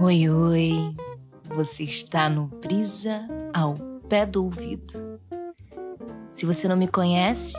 Oi, oi. Você está no Brisa ao pé do ouvido. Se você não me conhece,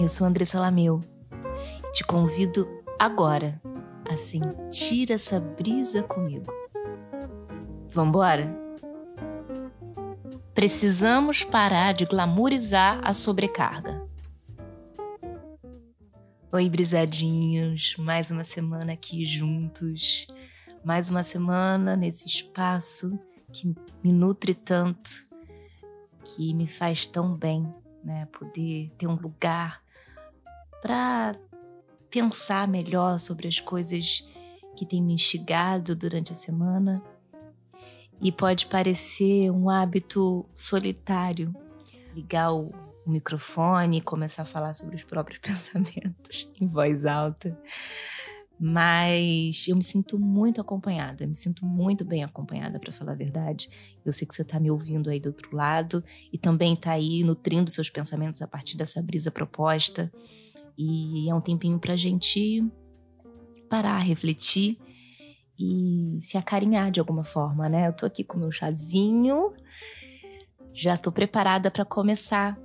eu sou Andressa Lameu. Te convido agora a sentir essa brisa comigo. Vambora? Precisamos parar de glamourizar a sobrecarga. Oi, brisadinhos, mais uma semana aqui juntos mais uma semana nesse espaço que me nutre tanto, que me faz tão bem, né? Poder ter um lugar para pensar melhor sobre as coisas que têm me instigado durante a semana. E pode parecer um hábito solitário ligar o, o microfone e começar a falar sobre os próprios pensamentos em voz alta mas eu me sinto muito acompanhada, me sinto muito bem acompanhada, para falar a verdade. Eu sei que você está me ouvindo aí do outro lado e também está aí nutrindo seus pensamentos a partir dessa brisa proposta. E é um tempinho para a gente parar, refletir e se acarinhar de alguma forma, né? Eu tô aqui com meu chazinho, já tô preparada para começar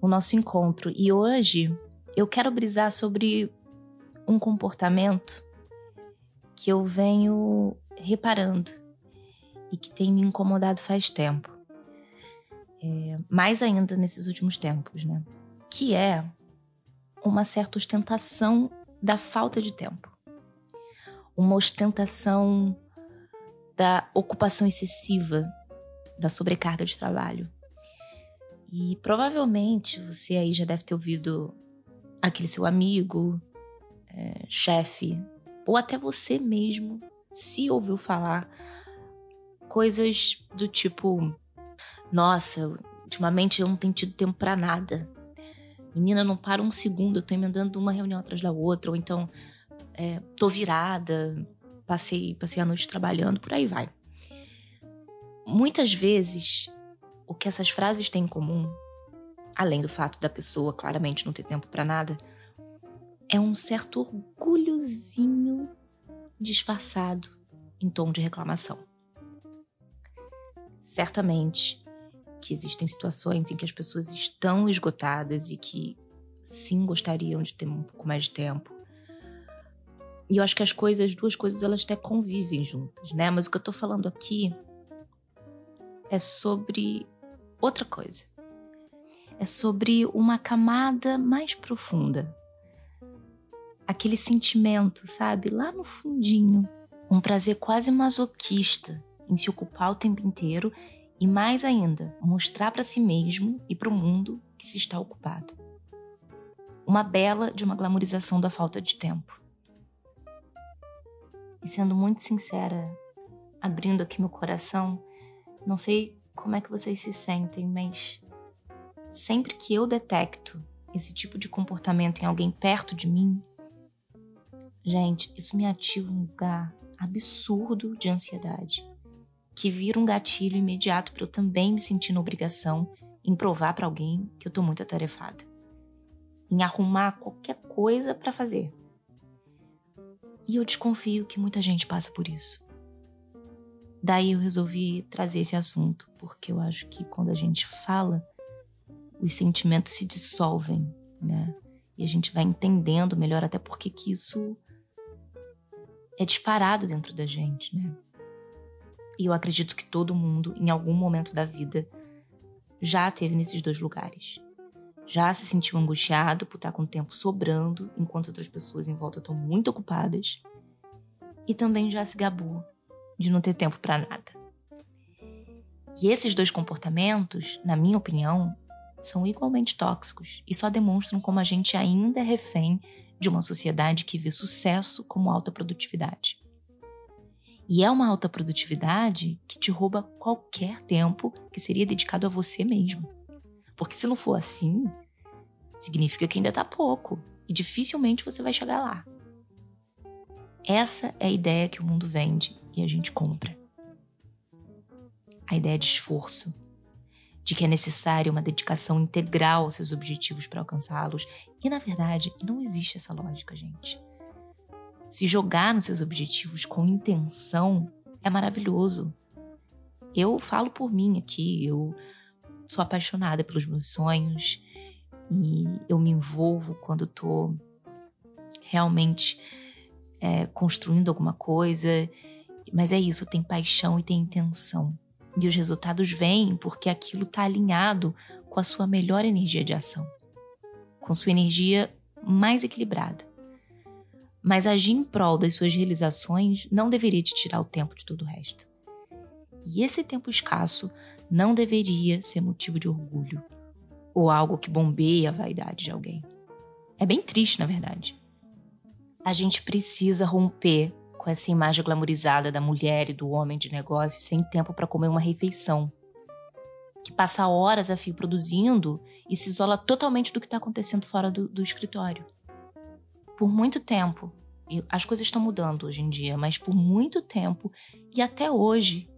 o nosso encontro. E hoje eu quero brisar sobre um comportamento que eu venho reparando e que tem me incomodado faz tempo. É, mais ainda nesses últimos tempos, né? Que é uma certa ostentação da falta de tempo. Uma ostentação da ocupação excessiva, da sobrecarga de trabalho. E provavelmente você aí já deve ter ouvido aquele seu amigo, é, chefe, ou até você mesmo, se ouviu falar coisas do tipo: Nossa, ultimamente eu não tenho tido tempo para nada. Menina, não para um segundo, eu tô emendando uma reunião atrás da outra, ou então é, tô virada, passei, passei a noite trabalhando, por aí vai. Muitas vezes, o que essas frases têm em comum, além do fato da pessoa claramente não ter tempo para nada, é um certo orgulhozinho disfarçado em tom de reclamação. Certamente que existem situações em que as pessoas estão esgotadas e que sim gostariam de ter um pouco mais de tempo. E eu acho que as coisas, as duas coisas, elas até convivem juntas, né? Mas o que eu tô falando aqui é sobre outra coisa. É sobre uma camada mais profunda aquele sentimento, sabe? Lá no fundinho. Um prazer quase masoquista em se ocupar o tempo inteiro e, mais ainda, mostrar para si mesmo e para o mundo que se está ocupado. Uma bela de uma glamorização da falta de tempo. E sendo muito sincera, abrindo aqui meu coração, não sei como é que vocês se sentem, mas sempre que eu detecto esse tipo de comportamento em alguém perto de mim, Gente, isso me ativa um lugar absurdo de ansiedade, que vira um gatilho imediato para eu também me sentir na obrigação em provar para alguém que eu tô muito atarefada, em arrumar qualquer coisa para fazer. E eu desconfio que muita gente passa por isso. Daí eu resolvi trazer esse assunto, porque eu acho que quando a gente fala, os sentimentos se dissolvem, né? E a gente vai entendendo melhor até porque que isso é disparado dentro da gente, né? E eu acredito que todo mundo, em algum momento da vida, já teve nesses dois lugares. Já se sentiu angustiado por estar com o tempo sobrando, enquanto outras pessoas em volta estão muito ocupadas. E também já se gabou de não ter tempo para nada. E esses dois comportamentos, na minha opinião, são igualmente tóxicos e só demonstram como a gente ainda é refém de uma sociedade que vê sucesso como alta produtividade. E é uma alta produtividade que te rouba qualquer tempo que seria dedicado a você mesmo. Porque se não for assim, significa que ainda está pouco e dificilmente você vai chegar lá. Essa é a ideia que o mundo vende e a gente compra. A ideia de esforço, de que é necessária uma dedicação integral aos seus objetivos para alcançá-los. E na verdade, não existe essa lógica, gente. se jogar nos seus objetivos com intenção é maravilhoso. Eu falo por mim aqui, eu sou apaixonada pelos meus sonhos e eu me envolvo quando tô realmente é, construindo alguma coisa. Mas é isso, tem paixão e tem intenção. E os resultados vêm porque aquilo está alinhado com a sua melhor energia de ação, com sua energia mais equilibrada. Mas agir em prol das suas realizações não deveria te tirar o tempo de todo o resto. E esse tempo escasso não deveria ser motivo de orgulho ou algo que bombeia a vaidade de alguém. É bem triste, na verdade. A gente precisa romper com essa imagem glamorizada da mulher e do homem de negócio sem tempo para comer uma refeição. Que passa horas a fio produzindo e se isola totalmente do que está acontecendo fora do, do escritório. Por muito tempo, as coisas estão mudando hoje em dia, mas por muito tempo e até hoje,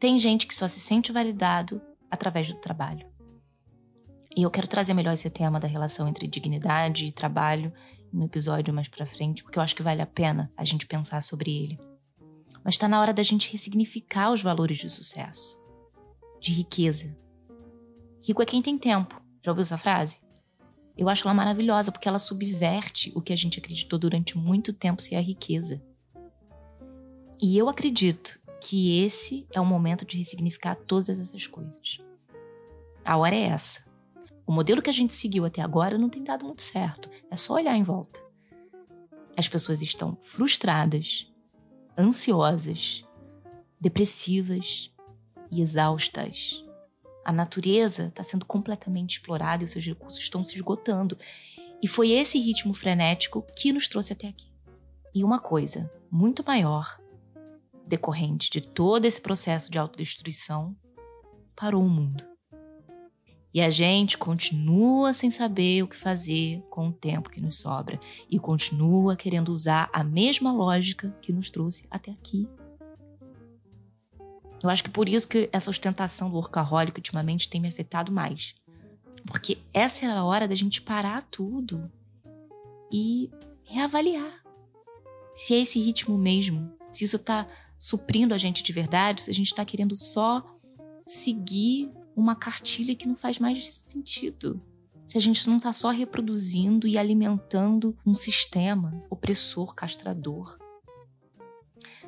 tem gente que só se sente validado através do trabalho. E eu quero trazer melhor esse tema da relação entre dignidade e trabalho no episódio mais para frente, porque eu acho que vale a pena a gente pensar sobre ele. Mas está na hora da gente ressignificar os valores de sucesso, de riqueza. Rico é quem tem tempo. Já ouviu essa frase? Eu acho ela maravilhosa porque ela subverte o que a gente acreditou durante muito tempo ser a riqueza. E eu acredito que esse é o momento de ressignificar todas essas coisas. A hora é essa. O modelo que a gente seguiu até agora não tem dado muito certo. É só olhar em volta. As pessoas estão frustradas, ansiosas, depressivas e exaustas. A natureza está sendo completamente explorada e os seus recursos estão se esgotando. E foi esse ritmo frenético que nos trouxe até aqui. E uma coisa muito maior decorrente de todo esse processo de autodestruição parou o mundo. E a gente continua sem saber o que fazer com o tempo que nos sobra e continua querendo usar a mesma lógica que nos trouxe até aqui. Eu acho que por isso que essa ostentação do workaholic ultimamente tem me afetado mais. Porque essa era a hora da gente parar tudo e reavaliar se é esse ritmo mesmo, se isso está suprindo a gente de verdade, se a gente está querendo só seguir uma cartilha que não faz mais sentido. Se a gente não está só reproduzindo e alimentando um sistema opressor, castrador.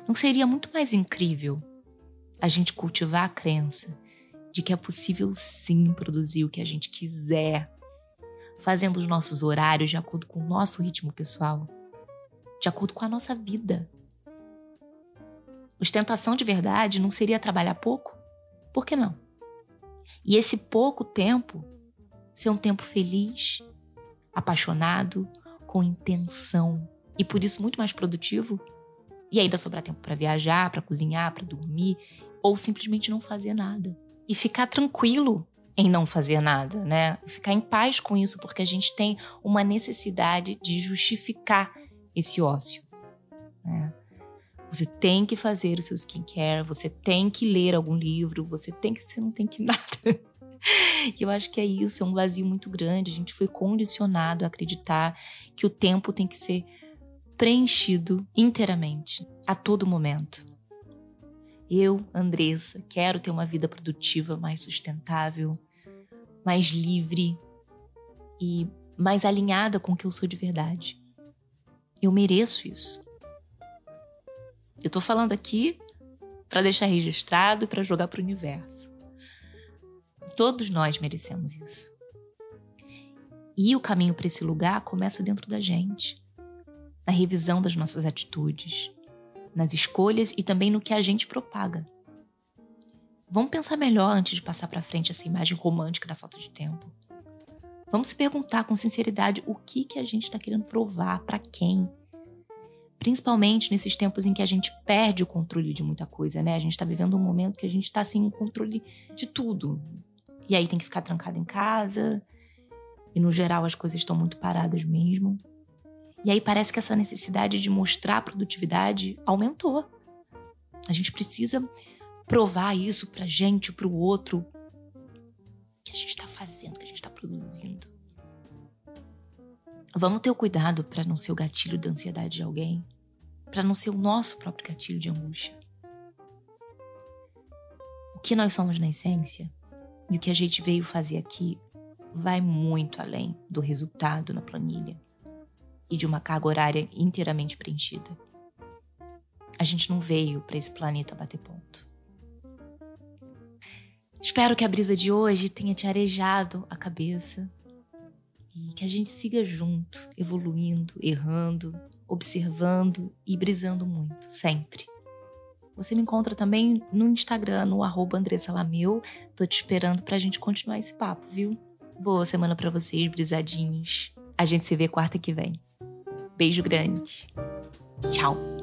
Não seria muito mais incrível a gente cultivar a crença de que é possível sim produzir o que a gente quiser, fazendo os nossos horários de acordo com o nosso ritmo pessoal, de acordo com a nossa vida, Ostentação de verdade não seria trabalhar pouco? Por que não? E esse pouco tempo ser um tempo feliz, apaixonado, com intenção e por isso muito mais produtivo? E ainda sobrar tempo para viajar, para cozinhar, para dormir ou simplesmente não fazer nada. E ficar tranquilo em não fazer nada, né? Ficar em paz com isso, porque a gente tem uma necessidade de justificar esse ócio. Você tem que fazer o seu skincare, você tem que ler algum livro, você tem que, você não tem que nada. E eu acho que é isso, é um vazio muito grande. A gente foi condicionado a acreditar que o tempo tem que ser preenchido inteiramente, a todo momento. Eu, Andressa, quero ter uma vida produtiva mais sustentável, mais livre e mais alinhada com o que eu sou de verdade. Eu mereço isso. Eu tô falando aqui para deixar registrado e para jogar para o universo. Todos nós merecemos isso. E o caminho para esse lugar começa dentro da gente, na revisão das nossas atitudes, nas escolhas e também no que a gente propaga. Vamos pensar melhor antes de passar para frente essa imagem romântica da falta de tempo. Vamos se perguntar com sinceridade o que que a gente está querendo provar para quem principalmente nesses tempos em que a gente perde o controle de muita coisa, né? A gente tá vivendo um momento que a gente tá sem o controle de tudo. E aí tem que ficar trancado em casa. E no geral as coisas estão muito paradas mesmo. E aí parece que essa necessidade de mostrar produtividade aumentou. A gente precisa provar isso pra gente, pro outro. Que a gente tá fazendo, que a gente tá produzindo. Vamos ter o cuidado para não ser o gatilho da ansiedade de alguém. Para não ser o nosso próprio gatilho de angústia. O que nós somos na essência e o que a gente veio fazer aqui vai muito além do resultado na planilha e de uma carga horária inteiramente preenchida. A gente não veio para esse planeta bater ponto. Espero que a brisa de hoje tenha te arejado a cabeça e que a gente siga junto, evoluindo, errando, observando e brisando muito, sempre. Você me encontra também no Instagram, no arroba Andressa Lameu. Tô te esperando pra gente continuar esse papo, viu? Boa semana para vocês, brisadinhos. A gente se vê quarta que vem. Beijo grande. Tchau.